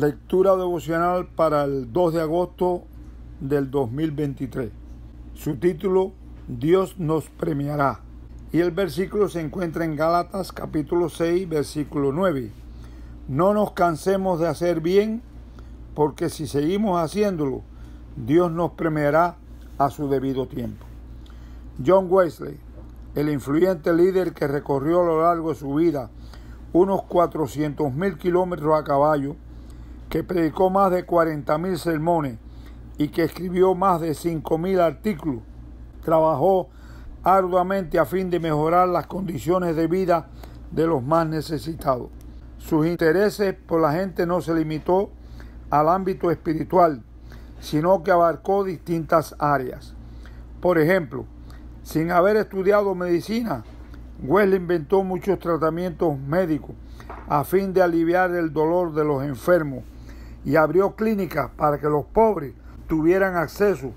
Lectura devocional para el 2 de agosto del 2023. Su título, Dios nos premiará. Y el versículo se encuentra en Gálatas capítulo 6, versículo 9. No nos cansemos de hacer bien, porque si seguimos haciéndolo, Dios nos premiará a su debido tiempo. John Wesley, el influyente líder que recorrió a lo largo de su vida unos 400 mil kilómetros a caballo, que predicó más de 40.000 sermones y que escribió más de 5.000 artículos, trabajó arduamente a fin de mejorar las condiciones de vida de los más necesitados. Sus intereses por la gente no se limitó al ámbito espiritual, sino que abarcó distintas áreas. Por ejemplo, sin haber estudiado medicina, Wesley inventó muchos tratamientos médicos a fin de aliviar el dolor de los enfermos y abrió clínicas para que los pobres tuvieran acceso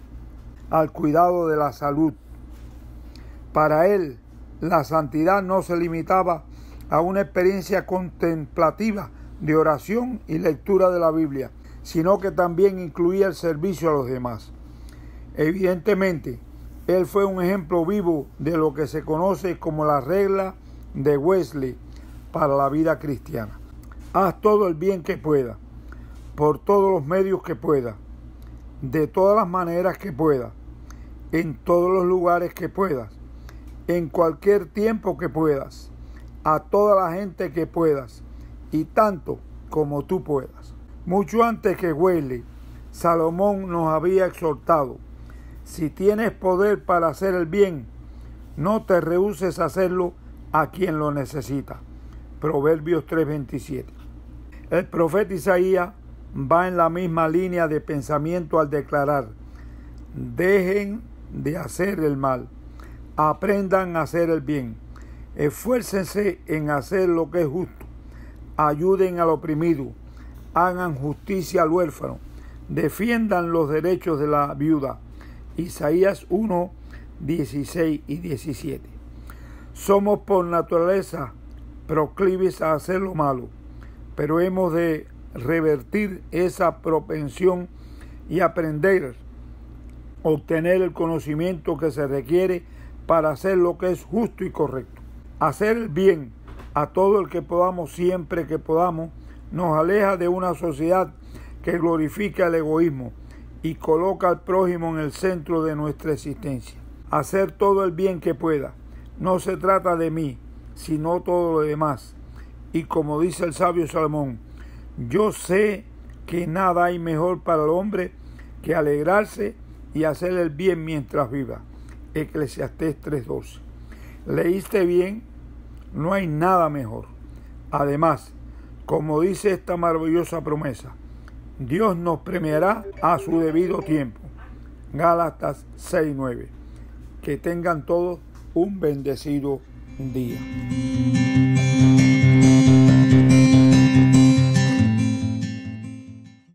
al cuidado de la salud. Para él, la santidad no se limitaba a una experiencia contemplativa de oración y lectura de la Biblia, sino que también incluía el servicio a los demás. Evidentemente, él fue un ejemplo vivo de lo que se conoce como la regla de Wesley para la vida cristiana. Haz todo el bien que pueda por todos los medios que pueda, de todas las maneras que pueda, en todos los lugares que puedas, en cualquier tiempo que puedas, a toda la gente que puedas y tanto como tú puedas. Mucho antes que Wesley, Salomón nos había exhortado, si tienes poder para hacer el bien, no te rehuses a hacerlo a quien lo necesita. Proverbios 3:27. El profeta Isaías va en la misma línea de pensamiento al declarar, dejen de hacer el mal, aprendan a hacer el bien, esfuércense en hacer lo que es justo, ayuden al oprimido, hagan justicia al huérfano, defiendan los derechos de la viuda. Isaías 1, 16 y 17. Somos por naturaleza proclives a hacer lo malo, pero hemos de revertir esa propensión y aprender, obtener el conocimiento que se requiere para hacer lo que es justo y correcto. Hacer bien a todo el que podamos siempre que podamos nos aleja de una sociedad que glorifica el egoísmo y coloca al prójimo en el centro de nuestra existencia. Hacer todo el bien que pueda. No se trata de mí, sino todo lo demás. Y como dice el sabio Salomón, yo sé que nada hay mejor para el hombre que alegrarse y hacer el bien mientras viva. Eclesiastés 3:12. ¿Leíste bien? No hay nada mejor. Además, como dice esta maravillosa promesa, Dios nos premiará a su debido tiempo. Gálatas 6:9. Que tengan todos un bendecido día.